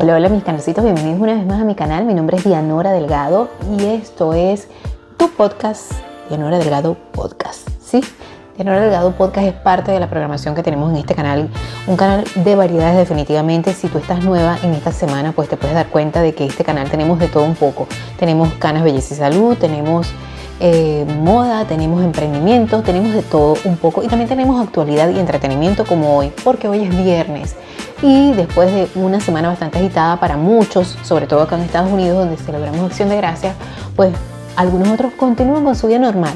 Hola, hola mis canositos, bienvenidos una vez más a mi canal. Mi nombre es Dianora Delgado y esto es tu podcast, Dianora Delgado Podcast. ¿Sí? Dianora Delgado Podcast es parte de la programación que tenemos en este canal, un canal de variedades definitivamente. Si tú estás nueva en esta semana, pues te puedes dar cuenta de que este canal tenemos de todo un poco. Tenemos canas, belleza y salud, tenemos eh, moda, tenemos emprendimiento, tenemos de todo un poco y también tenemos actualidad y entretenimiento como hoy, porque hoy es viernes y después de una semana bastante agitada para muchos, sobre todo acá en Estados Unidos donde celebramos Acción de Gracias, pues algunos otros continúan con su vida normal.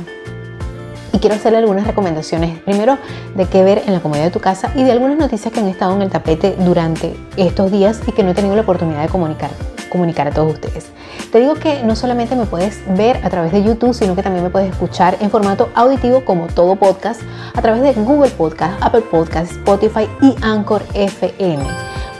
Y quiero hacerle algunas recomendaciones, primero de qué ver en la comodidad de tu casa y de algunas noticias que han estado en el tapete durante estos días y que no he tenido la oportunidad de comunicar, comunicar a todos ustedes. Te digo que no solamente me puedes ver a través de YouTube, sino que también me puedes escuchar en formato auditivo como todo podcast a través de Google Podcast, Apple Podcast, Spotify y Anchor FM.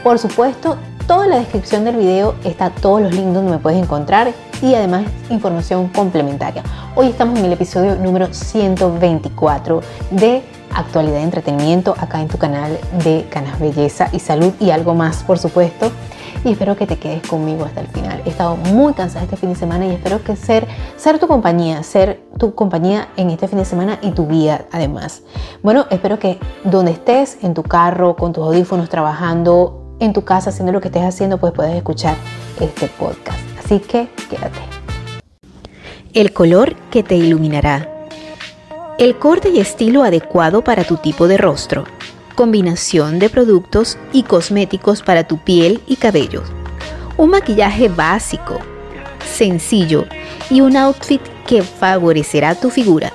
Por supuesto, toda la descripción del video está todos los links donde me puedes encontrar y además información complementaria. Hoy estamos en el episodio número 124 de actualidad y entretenimiento acá en tu canal de Canas Belleza y Salud y algo más, por supuesto y espero que te quedes conmigo hasta el final. He estado muy cansada este fin de semana y espero que ser, ser tu compañía, ser tu compañía en este fin de semana y tu vida además. Bueno, espero que donde estés, en tu carro, con tus audífonos, trabajando en tu casa, haciendo lo que estés haciendo, pues puedes escuchar este podcast. Así que quédate. El color que te iluminará. El corte y estilo adecuado para tu tipo de rostro combinación de productos y cosméticos para tu piel y cabello, un maquillaje básico, sencillo y un outfit que favorecerá tu figura.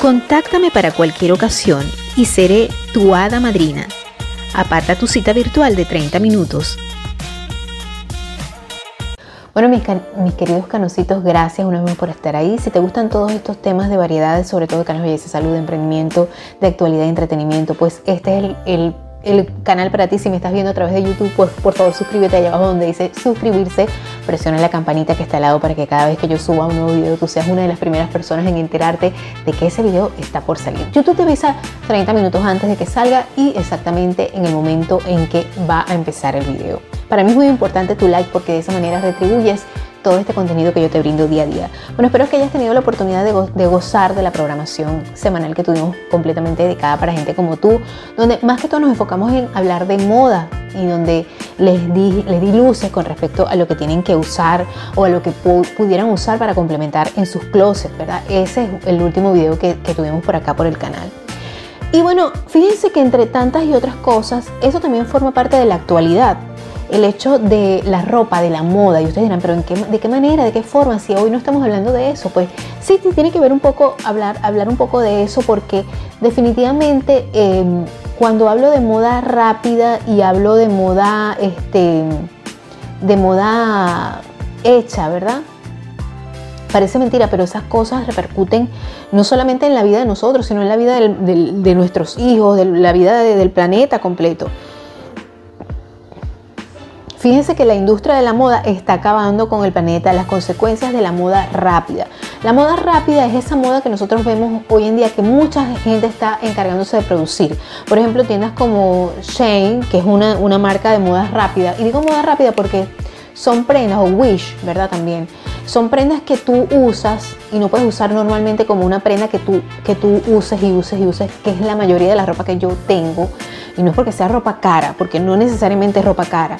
Contáctame para cualquier ocasión y seré tu hada madrina. Aparta tu cita virtual de 30 minutos bueno, mis, mis, queridos canositos, gracias una vez más por estar ahí. Si te gustan todos estos temas de variedades, sobre todo canas belleza, salud, emprendimiento, de actualidad y entretenimiento, pues este es el, el, canal para ti. Si me estás viendo a través de YouTube, pues por favor suscríbete allá abajo donde dice suscribirse. Presiona la campanita que está al lado para que cada vez que yo suba un nuevo video, tú seas una de las primeras personas en enterarte de que ese video está por salir. YouTube te avisa 30 minutos antes de que salga y exactamente en el momento en que va a empezar el video. Para mí es muy importante tu like porque de esa manera retribuyes todo este contenido que yo te brindo día a día. Bueno, espero que hayas tenido la oportunidad de, gozar de la programación semanal que tuvimos completamente dedicada para gente como tú, donde más que todo nos enfocamos en hablar de moda y donde les di, les di luces con respecto a lo que tienen que usar o a lo que pudieran usar para complementar en sus closets, ¿verdad? Ese es el último video que, que tuvimos por acá por el canal. Y bueno, fíjense que entre tantas y otras cosas, eso también forma parte de la actualidad el hecho de la ropa, de la moda, y ustedes dirán, pero ¿de qué manera, de qué forma? Si hoy no estamos hablando de eso, pues sí, tiene que ver un poco, hablar, hablar un poco de eso, porque definitivamente em, cuando hablo de moda rápida y hablo de moda, este, de moda hecha, ¿verdad? Parece mentira, pero esas cosas repercuten no solamente en la vida de nosotros, sino en la vida de nuestros hijos, de la vida del planeta completo. Fíjense que la industria de la moda está acabando con el planeta, las consecuencias de la moda rápida. La moda rápida es esa moda que nosotros vemos hoy en día que mucha gente está encargándose de producir. Por ejemplo, tiendas como Shane, que es una, marca de moda rápida. Y digo moda rápida porque son prendas, o Wish, ¿verdad? También. Son prendas que tú usas y no puedes usar normalmente como una prenda que tú, que tú uses y uses y uses, que es la mayoría de la ropa que yo tengo. Y no es porque sea ropa cara, porque no necesariamente es ropa cara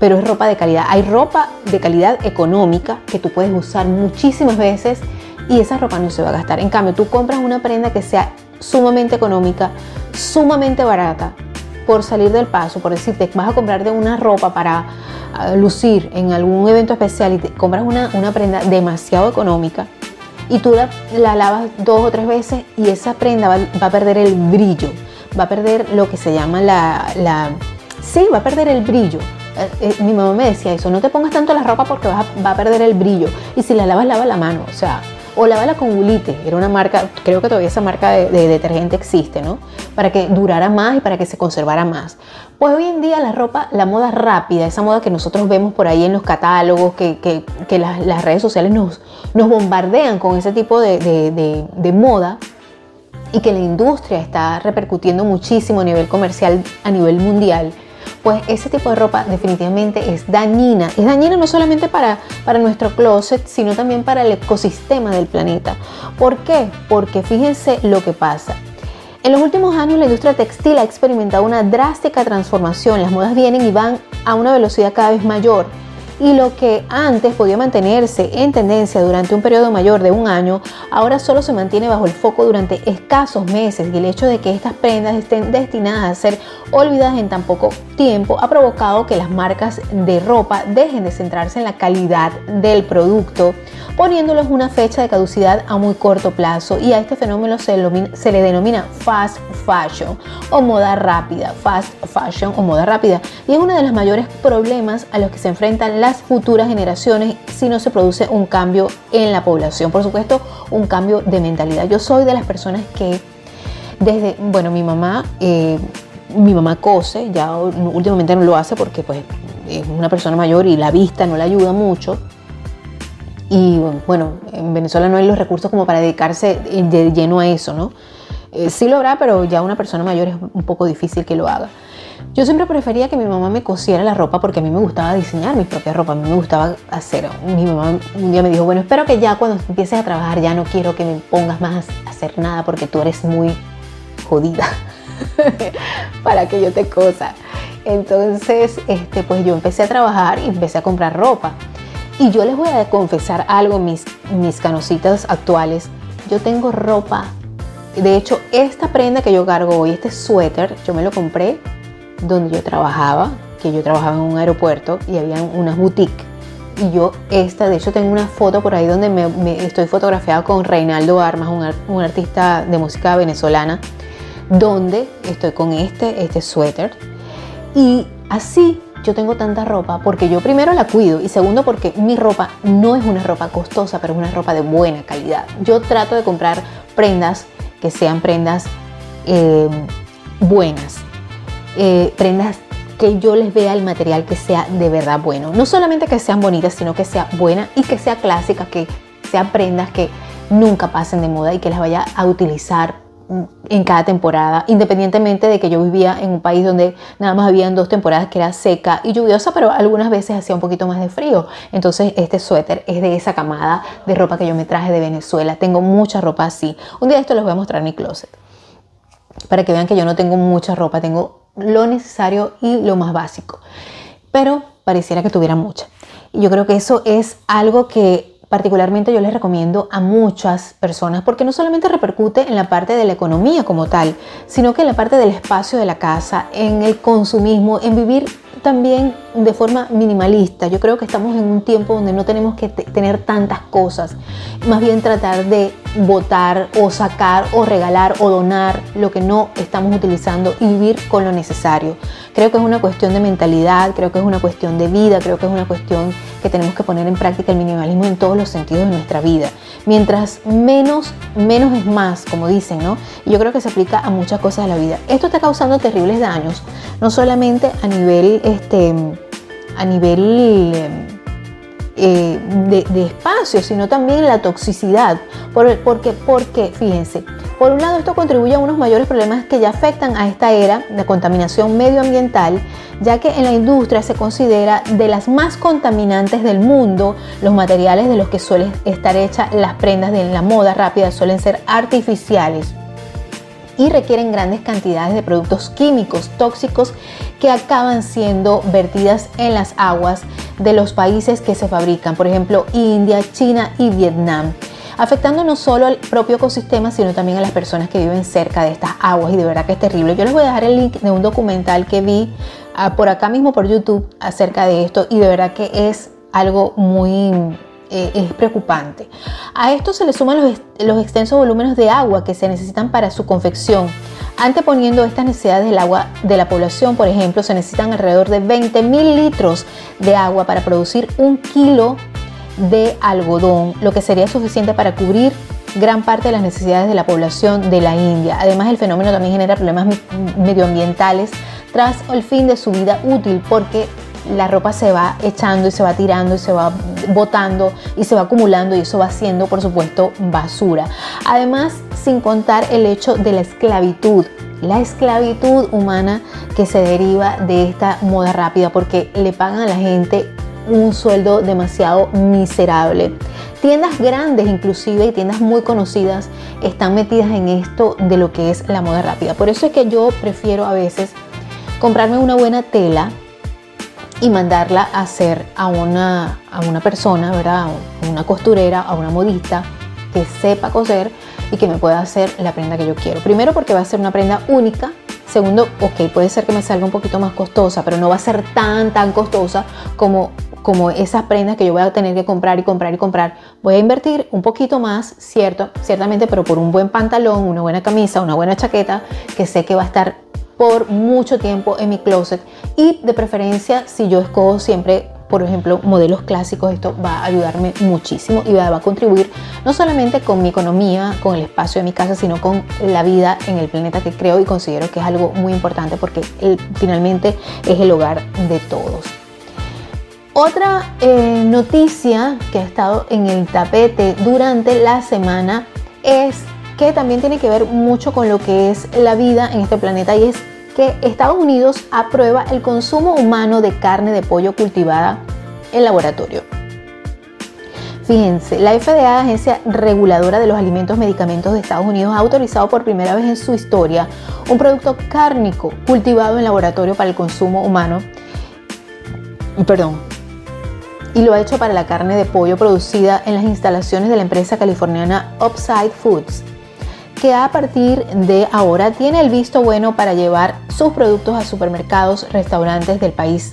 pero es ropa de calidad. Hay ropa de calidad económica que tú puedes usar muchísimas veces y esa ropa no se va a gastar. En cambio, tú compras una prenda que sea sumamente económica, sumamente barata, por salir del paso, por decirte, vas a comprar de una ropa para ah, lucir en algún evento especial y te compras una, una prenda demasiado económica y tú la, la, lavas dos o tres veces y esa prenda va, va, a perder el brillo, va a perder lo que se llama la, la... Sí, va a perder el brillo eh, eh, mi mamá me decía eso, no te pongas tanto la ropa porque vas a, va a perder el brillo. Y si la lavas, lava la mano, o sea, o lávala con gulite, era una marca, creo que todavía esa marca de, detergente existe, ¿no? Para que durara más y para que se conservara más. Pues hoy en día la ropa, la moda rápida, esa moda que nosotros vemos por ahí en los catálogos, que, que, que las, las, redes sociales nos, nos bombardean con ese tipo de, de, de moda, y que la industria está repercutiendo muchísimo a nivel comercial, a nivel mundial, pues ese tipo de ropa definitivamente es dañina. Es dañina no solamente para, para nuestro closet, sino también para el ecosistema del planeta. ¿Por qué? Porque fíjense lo que pasa. En los últimos años la industria textil ha experimentado una drástica transformación. Las modas vienen y van a una velocidad cada vez mayor y lo que antes podía mantenerse en tendencia durante un periodo mayor de un año, ahora solo se mantiene bajo el foco durante escasos meses y el hecho de que estas prendas estén destinadas a ser olvidadas en tan poco tiempo ha provocado que las marcas de ropa dejen de centrarse en la calidad del producto, poniéndoles una fecha de caducidad a muy corto plazo. Y a este fenómeno se, se le denomina fast fashion o moda rápida, fast fashion o moda rápida y es uno de los mayores problemas a los que se enfrentan las futuras generaciones si no se produce un cambio en la población. Por supuesto, un cambio de mentalidad. Yo soy de las personas que desde, bueno, mi mamá, eh, mi mamá cose, ya últimamente no lo hace porque pues es una persona mayor y la vista no le ayuda mucho. Y bueno, en Venezuela no hay los recursos como para dedicarse de lleno a eso, ¿no? Eh, sí lo habrá, pero ya una persona mayor es un poco difícil que lo haga. Yo siempre prefería que mi mamá me cosiera la ropa porque a mí me gustaba diseñar mi propia ropa, a mí me gustaba hacer. Mi mamá un día me dijo, bueno, espero que ya cuando empieces a trabajar ya no quiero que me pongas más a hacer nada porque tú eres muy jodida para que yo te cosa. Entonces, este, pues yo empecé a trabajar y empecé a comprar ropa. Y yo les voy a confesar algo, mis, mis canositas actuales. Yo tengo ropa. De hecho, esta prenda que yo cargo hoy, este suéter, yo me lo compré donde yo trabajaba, que yo trabajaba en un aeropuerto y había unas boutiques. Y yo esta, de hecho tengo una foto por ahí donde me, estoy fotografiada con Reinaldo Armas, un, un, artista de música venezolana, donde estoy con este, este suéter. Y así yo tengo tanta ropa porque yo primero la cuido y segundo porque mi ropa no es una ropa costosa, pero es una ropa de buena calidad. Yo trato de comprar prendas que sean prendas eh, buenas, eh, prendas que yo les vea el material que sea de verdad bueno. No solamente que sean bonitas, sino que sea buena y que sea clásica, que sean prendas que nunca pasen de moda y que las vaya a utilizar en cada temporada, independientemente de que yo vivía en un país donde nada más habían dos temporadas que era seca y lluviosa, pero algunas veces hacía un poquito más de frío. Entonces este suéter es de esa camada de ropa que yo me traje de Venezuela. Tengo mucha ropa así. Un día esto les voy a mostrar mi closet para que vean que yo no tengo mucha ropa, tengo lo necesario y lo más básico. Pero pareciera que tuviera mucha. Y yo creo que eso es algo que particularmente yo les recomiendo a muchas personas porque no solamente repercute en la parte de la economía como tal, sino que en la parte del espacio de la casa, en el consumismo, en vivir también de forma minimalista. Yo creo que estamos en un tiempo donde no tenemos que tener tantas cosas, más bien tratar de votar o sacar o regalar o donar lo que no estamos utilizando y vivir con lo necesario. Creo que es una cuestión de mentalidad, creo que es una cuestión de vida, creo que es una cuestión que tenemos que poner en práctica el minimalismo en todos los sentidos de nuestra vida. Mientras menos, menos es más, como dicen, ¿no? Y yo creo que se aplica a muchas cosas de la vida. Esto está causando terribles daños, no solamente a nivel este, a nivel eh, de, espacio, sino también la toxicidad. Por, porque, porque, fíjense, por un lado esto contribuye a unos mayores problemas que ya afectan a esta era de contaminación medioambiental, ya que en la industria se considera de las más contaminantes del mundo, los materiales de los que suelen estar hechas las prendas de la moda rápida suelen ser artificiales y requieren grandes cantidades de productos químicos tóxicos que acaban siendo vertidas en las aguas de los países que se fabrican, por ejemplo India, China y Vietnam afectando no solo al propio ecosistema, sino también a las personas que viven cerca de estas aguas y de verdad que es terrible. Yo les voy a dejar el link de un documental que vi ah, por acá mismo por YouTube acerca de esto y de verdad que es algo muy eh, es preocupante. A esto se le suman los, los extensos volúmenes de agua que se necesitan para su confección. Anteponiendo estas necesidades del agua de la población, por ejemplo, se necesitan alrededor de 20 mil litros de agua para producir un kilo de algodón, lo que sería suficiente para cubrir gran parte de las necesidades de la población de la India. Además, el fenómeno también genera problemas medioambientales tras el fin de su vida útil, porque la ropa se va echando y se va tirando y se va botando y se va acumulando y eso va siendo por supuesto basura. Además, sin contar el hecho de la esclavitud la esclavitud humana que se deriva de esta moda rápida porque le pagan a la gente un sueldo demasiado miserable. Tiendas grandes inclusive y tiendas muy conocidas están metidas en esto de lo que es la moda rápida. Por eso es que yo prefiero a veces comprarme una buena tela y mandarla a hacer a una, a una persona, ¿verdad? A una costurera, a una modista que sepa coser y que me pueda hacer la prenda que yo quiero. Primero porque va a ser una prenda única. Segundo, ok, puede ser que me salga un poquito más costosa, pero no va a ser tan, tan costosa como, como esas prendas que yo voy a tener que comprar y comprar y comprar. Voy a invertir un poquito más, cierto, ciertamente, pero por un buen pantalón, una buena camisa, una buena chaqueta, que sé que va a estar por mucho tiempo en mi closet y de preferencia si yo escojo siempre por ejemplo, modelos clásicos, esto va a ayudarme muchísimo y va a contribuir no solamente con mi economía, con el espacio de mi casa, sino con la vida en el planeta que creo y considero que es algo muy importante porque finalmente es el hogar de todos. Otra eh, noticia que ha estado en el tapete durante la semana es que también tiene que ver mucho con lo que es la vida en este planeta y es que Estados Unidos aprueba el consumo humano de carne de pollo cultivada en laboratorio. Fíjense, la FDA, Agencia Reguladora de los Alimentos y Medicamentos de Estados Unidos, ha autorizado por primera vez en su historia un producto cárnico cultivado en laboratorio para el consumo humano. Perdón. Y lo ha hecho para la carne de pollo producida en las instalaciones de la empresa californiana Upside Foods que a partir de ahora tiene el visto bueno para llevar sus productos a supermercados, restaurantes del país,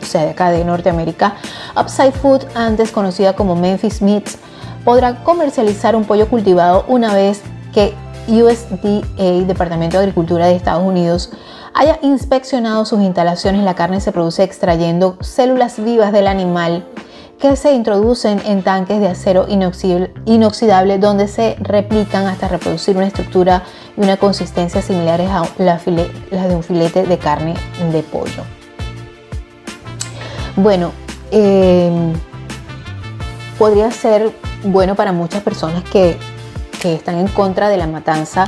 o sea, de acá de Norteamérica. Upside Food, antes conocida como Memphis Meats, podrá comercializar un pollo cultivado una vez que USDA, Departamento de Agricultura de Estados Unidos, haya inspeccionado sus instalaciones. La carne se produce extrayendo células vivas del animal que se introducen en tanques de acero inoxidable donde se replican hasta reproducir una estructura y una consistencia similares a las de un filete de carne de pollo. Bueno, em, podría ser bueno para muchas personas que, están en contra de la matanza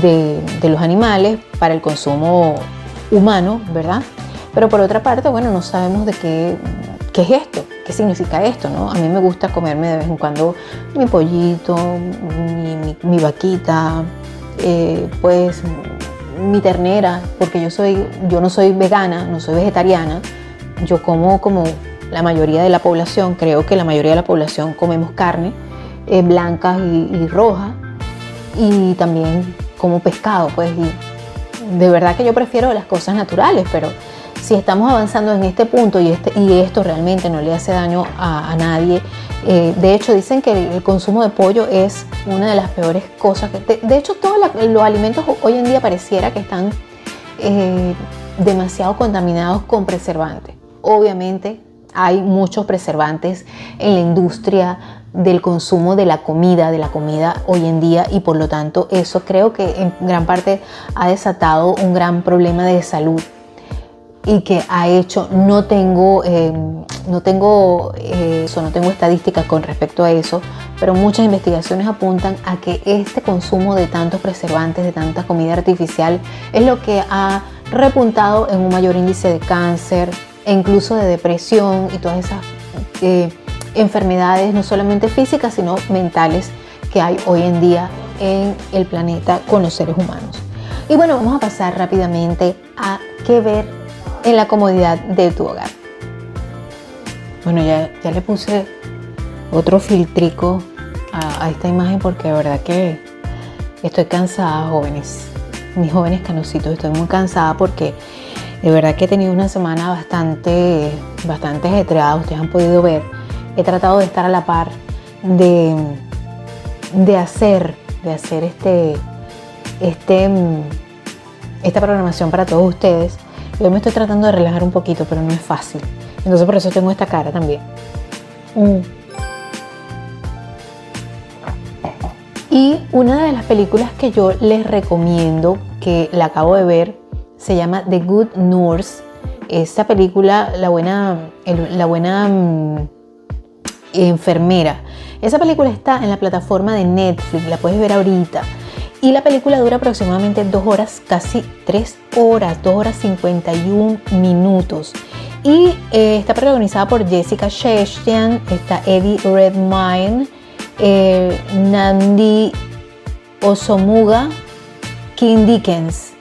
de, los animales para el consumo humano, ¿verdad? Pero por otra parte, bueno, no sabemos de ¿qué es esto? ¿Qué significa esto? ¿no? A mí me gusta comerme de vez en cuando mi pollito, mi, vaquita, eh, pues mi ternera, porque yo, soy, yo no soy vegana, no soy vegetariana, yo como como la mayoría de la población, creo que la mayoría de la población comemos carne eh, blanca y, roja y también como pescado, pues de verdad que yo prefiero las cosas naturales, pero si estamos avanzando en este punto y, este, y esto realmente no le hace daño a, nadie, eh, de hecho dicen que el, consumo de pollo es una de las peores cosas. Que, de, hecho, todos los alimentos hoy en día pareciera que están eh, demasiado contaminados con preservantes. Obviamente hay muchos preservantes en la industria del consumo de la comida, de la comida hoy en día y por lo tanto eso creo que en gran parte ha desatado un gran problema de salud y que ha hecho, no tengo, eh, no tengo eh, eso, no tengo estadísticas con respecto a eso, pero muchas investigaciones apuntan a que este consumo de tantos preservantes, de tanta comida artificial, es lo que ha repuntado en un mayor índice de cáncer e incluso de depresión y todas esas eh, enfermedades, no solamente físicas, sino mentales que hay hoy en día en el planeta con los seres humanos. Y bueno, vamos a pasar rápidamente a qué ver en la comodidad de tu hogar. Bueno, ya, ya le puse otro filtrico a, esta imagen porque de verdad que estoy cansada, jóvenes. Mis jóvenes canositos, estoy muy cansada porque de verdad que he tenido una semana bastante, bastante ajetreada, ustedes han podido ver. He tratado de estar a la par de, de hacer, de hacer este, este, esta programación para todos ustedes. Yo me estoy tratando de relajar un poquito, pero no es fácil. Entonces por eso tengo esta cara también. Mm. Y una de las películas que yo les recomiendo, que la acabo de ver, se llama The Good Nurse. Esta película, la buena, la buena mm, enfermera. Esa película está en la plataforma de Netflix, la puedes ver ahorita. Y la película dura aproximadamente dos horas, casi tres horas, dos horas 51 minutos. Y eh, está protagonizada por Jessica Chastain, está Eddie Redmayne, eh, Nandi Osomuga, Kim Dickens.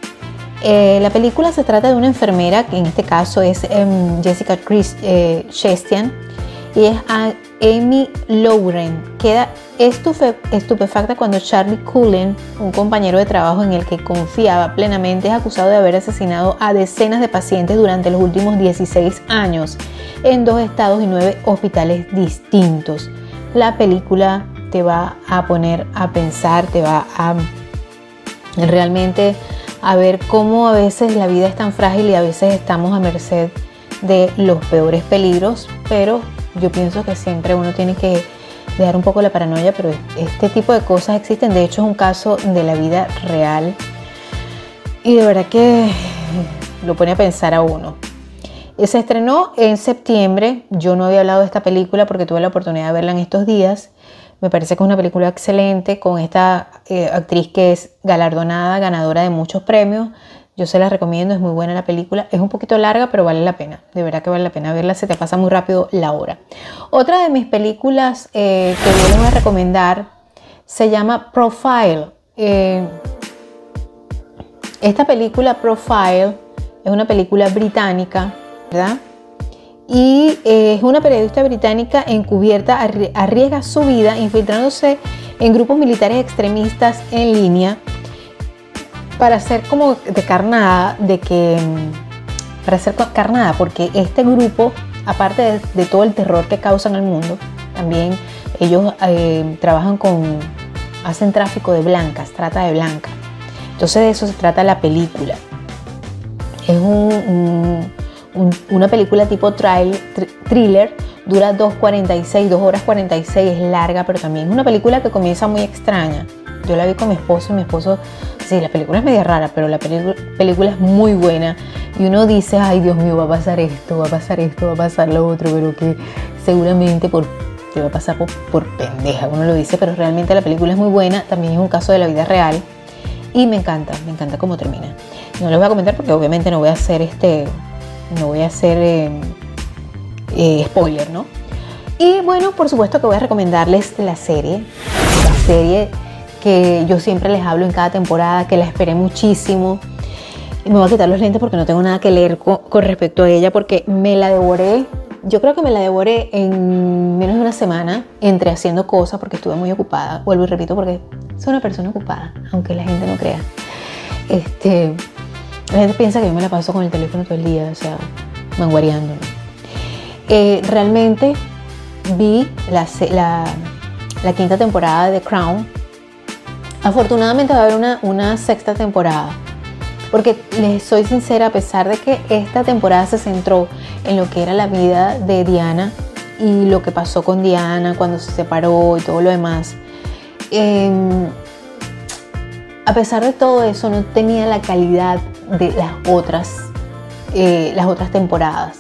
Eh, la película se trata de una enfermera, que en este caso es em, Jessica Chris, Chastain, y es Amy Lauren. Queda estupefacta cuando Charlie Cullen, un compañero de trabajo en el que confiaba plenamente, es acusado de haber asesinado a decenas de pacientes durante los últimos 16 años en dos estados y nueve hospitales distintos. La película te va a poner a pensar, te va a realmente a ver cómo a veces la vida es tan frágil y a veces estamos a merced de los peores peligros, pero yo pienso que siempre uno tiene que dejar un poco la paranoia, pero este tipo de cosas existen. De hecho, es un caso de la vida real y de verdad que lo pone a pensar a uno. Se estrenó en septiembre. Yo no había hablado de esta película porque tuve la oportunidad de verla en estos días. Me parece que es una película excelente con esta eh, actriz que es galardonada, ganadora de muchos premios. Yo se la recomiendo, es muy buena la película. Es un poquito larga, pero vale la pena. De verdad que vale la pena verla, se te pasa muy rápido la hora. Otra de mis películas eh, que yo les voy a recomendar se llama Profile. Eh, esta película Profile es una película británica, ¿verdad? Y eh, es una periodista británica encubierta, arriesga su vida infiltrándose en grupos militares extremistas en línea para ser como de carnada, de que para ser carnada, porque este grupo, aparte de, todo el terror que causan al mundo, también ellos eh, trabajan con, hacen tráfico de blancas, trata de blancas. Entonces de eso se trata la película. Es una película tipo trail, thriller, dura 2.46, 2 horas 46, es larga, pero también es una película que comienza muy extraña. Yo la vi con mi esposo y mi esposo Sí, la película es media rara, pero la película es muy buena. Y uno dice, ay Dios mío, va a pasar esto, va a pasar esto, va a pasar lo otro, pero que seguramente por, te va a pasar por, pendeja, uno lo dice, pero realmente la película es muy buena. También es un caso de la vida real. Y me encanta, me encanta cómo termina. No les voy a comentar porque obviamente no voy a hacer este, no voy a hacer eh, eh, spoiler, ¿no? Y bueno, por supuesto que voy a recomendarles la serie, la serie que yo siempre les hablo en cada temporada, que la esperé muchísimo. Y me voy a quitar los lentes porque no tengo nada que leer con, respecto a ella, porque me la devoré. Yo creo que me la devoré en menos de una semana, entre haciendo cosas, porque estuve muy ocupada. Vuelvo y repito, porque soy una persona ocupada, aunque la gente no crea. Este, la gente piensa que yo me la paso con el teléfono todo el día, o sea, manguareando. Eh, realmente vi la, la quinta temporada de Crown Afortunadamente va a haber una, una sexta temporada. Porque les soy sincera, a pesar de que esta temporada se centró en lo que era la vida de Diana y lo que pasó con Diana cuando se separó y todo lo demás, em, a pesar de todo eso no tenía la calidad de las otras, eh, las otras temporadas.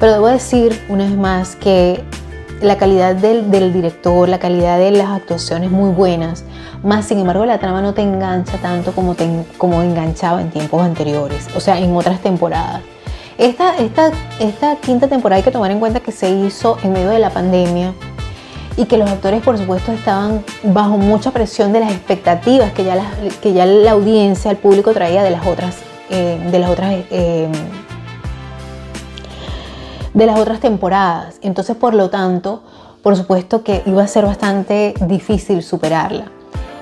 Pero debo decir una vez más que la calidad del, director, la calidad de las actuaciones muy buenas, más sin embargo la trama no te engancha tanto como, como enganchaba en tiempos anteriores, o sea, en otras temporadas. Esta, esta, esta quinta temporada hay que tomar en cuenta que se hizo en medio de la pandemia y que los actores por supuesto estaban bajo mucha presión de las expectativas que ya la, que ya la audiencia, el público traía de las otras, eh, de las otras eh, de las otras temporadas. Entonces, por lo tanto, por supuesto que iba a ser bastante difícil superarla.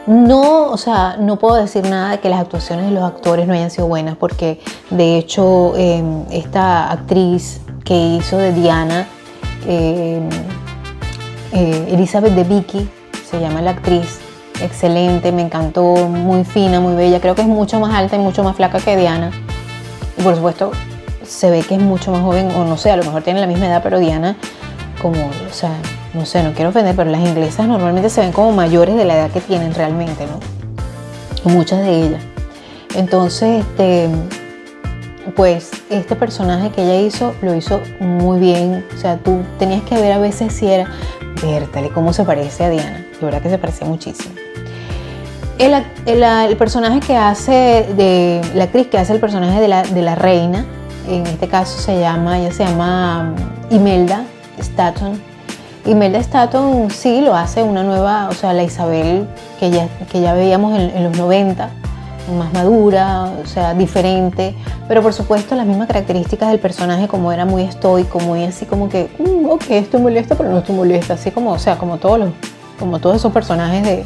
No, o sea, no puedo decir nada de que las actuaciones de los actores no hayan sido buenas, porque de hecho em, esta actriz que hizo de Diana, em, eh, Elizabeth de Vicky, se llama la actriz, excelente, me encantó, muy fina, muy bella, creo que es mucho más alta y mucho más flaca que Diana. Y por supuesto, se ve que es mucho más joven, o no sé, a lo mejor tiene la misma edad, pero Diana, como, o sea, no sé, no quiero ofender, pero las inglesas normalmente se ven como mayores de la edad que tienen realmente, ¿no? Muchas de ellas. Entonces, este, pues este personaje que ella hizo lo hizo muy bien. O sea, tú tenías que ver a veces si era, vértale, cómo se parece a Diana. De verdad que se parecía muchísimo. el, personaje que hace, de la actriz que hace el personaje de la, de la reina, en este caso se llama, ella se llama um, Imelda Staton. Imelda Staton sí lo hace una nueva, o sea, la Isabel que ya, que ya veíamos en, los 90, más madura, o sea, diferente, pero por supuesto las mismas características del personaje, como era muy estoico, muy así como que, mm, ok, estoy molesta, pero no estoy molesta, así como, o sea, como todos los, como todos esos personajes de,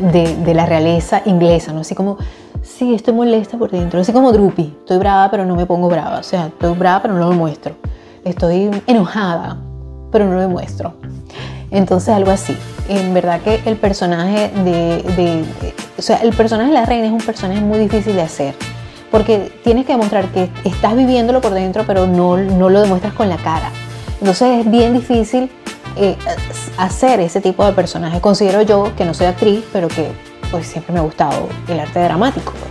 de, la realeza inglesa, ¿no? Así como, sí, estoy molesta por dentro, así como Drupi, estoy brava pero no me pongo brava, o sea, estoy brava pero no lo muestro, estoy enojada pero no lo muestro. Entonces algo así. En verdad que el personaje de, o sea, el personaje de la reina es un personaje muy difícil de hacer, porque tienes que demostrar que estás viviéndolo por dentro, pero no, no lo demuestras con la cara. Entonces es bien difícil eh, hacer ese tipo de personaje. Considero yo que no soy actriz, pero que pues siempre me ha gustado el arte dramático. Pues.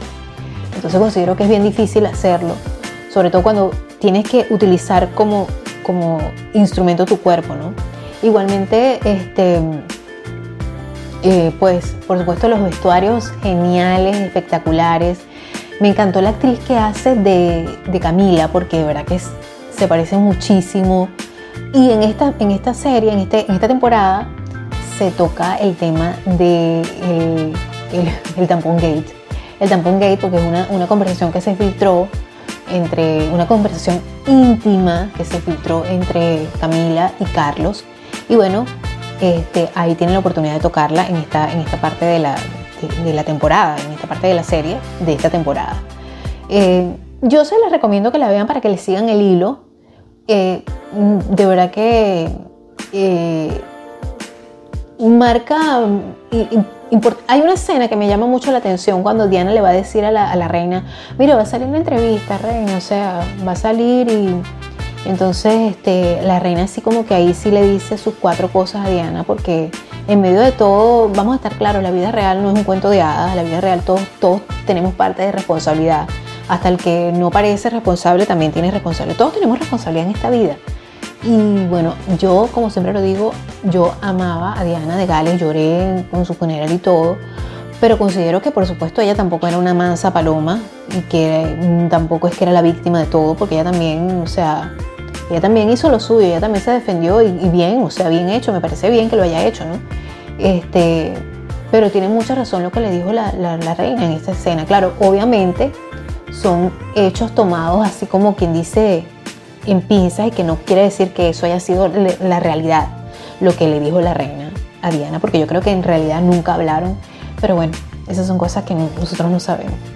Entonces considero que es bien difícil hacerlo, sobre todo cuando tienes que utilizar como, como instrumento tu cuerpo, ¿no? Igualmente, este, eh, pues por supuesto los vestuarios geniales, espectaculares. Me encantó la actriz que hace de, de Camila, porque de verdad que se parece muchísimo y en esta, en esta serie, en, este, en esta temporada, se toca el tema de el, el, tampón gate. El tampón gate porque es una, una, conversación que se filtró entre, una conversación íntima que se filtró entre Camila y Carlos. Y bueno, este, ahí tienen la oportunidad de tocarla en esta, en esta parte de la, de, la temporada, en esta parte de la serie de esta temporada. Eh, yo se les recomiendo que la vean para que le sigan el hilo. Eh, de verdad que eh, marca, hay una escena que me llama mucho la atención cuando Diana le va a decir a la, reina, mira, va a salir una entrevista, reina, o sea, va a salir y entonces este, la reina así como que ahí sí le dice sus cuatro cosas a Diana porque en medio de todo, vamos a estar claros, la vida real no es un cuento de hadas, la vida real todos, todos tenemos parte de responsabilidad. Hasta el que no parece responsable también tiene responsabilidad. Todos tenemos responsabilidad en esta vida. Y bueno, yo, como siempre lo digo, yo amaba a Diana de Gales, lloré con su funeral y todo, pero considero que por supuesto ella tampoco era una mansa paloma y que mm, tampoco es que era la víctima de todo, porque ella también, o sea, ella también hizo lo suyo, ella también se defendió y, bien, o sea, bien hecho, me parece bien que lo haya hecho, ¿no? Este, pero tiene mucha razón lo que le dijo la, la reina en esta escena. Claro, obviamente son hechos tomados así como quien dice en pinzas y que no quiere decir que eso haya sido la realidad, lo que le dijo la reina a Diana, porque yo creo que en realidad nunca hablaron, pero bueno, esas son cosas que nosotros no sabemos.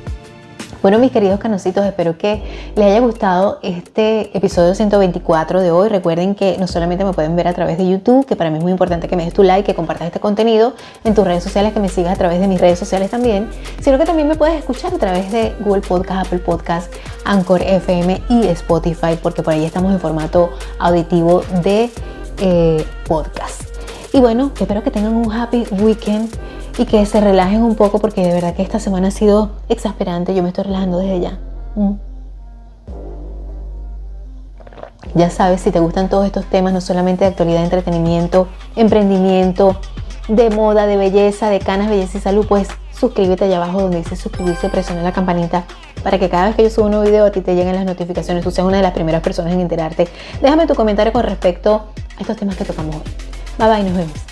Bueno, mis queridos canositos, espero que les haya gustado este episodio 124 de hoy. Recuerden que no solamente me pueden ver a través de YouTube, que para mí es muy importante que me des tu like, que compartas este contenido en tus redes sociales, que me sigas a través de mis redes sociales también, sino que también me puedes escuchar a través de Google Podcast, Apple Podcast, Anchor FM y Spotify, porque por ahí estamos en formato auditivo de eh, podcast. Y bueno, espero que tengan un happy weekend y que se relajen un poco porque de verdad que esta semana ha sido exasperante. Yo me estoy relajando desde ya. Mm. Ya sabes, si te gustan todos estos temas, no solamente de actualidad, entretenimiento, emprendimiento, de moda, de belleza, de canas, belleza y salud, pues suscríbete allá abajo donde dice suscribirse, presiona la campanita para que cada vez que yo suba un nuevo video a ti te lleguen las notificaciones, tú seas una de las primeras personas en enterarte. Déjame tu comentario con respecto a estos temas que tocamos hoy. Bye bye, nos vemos.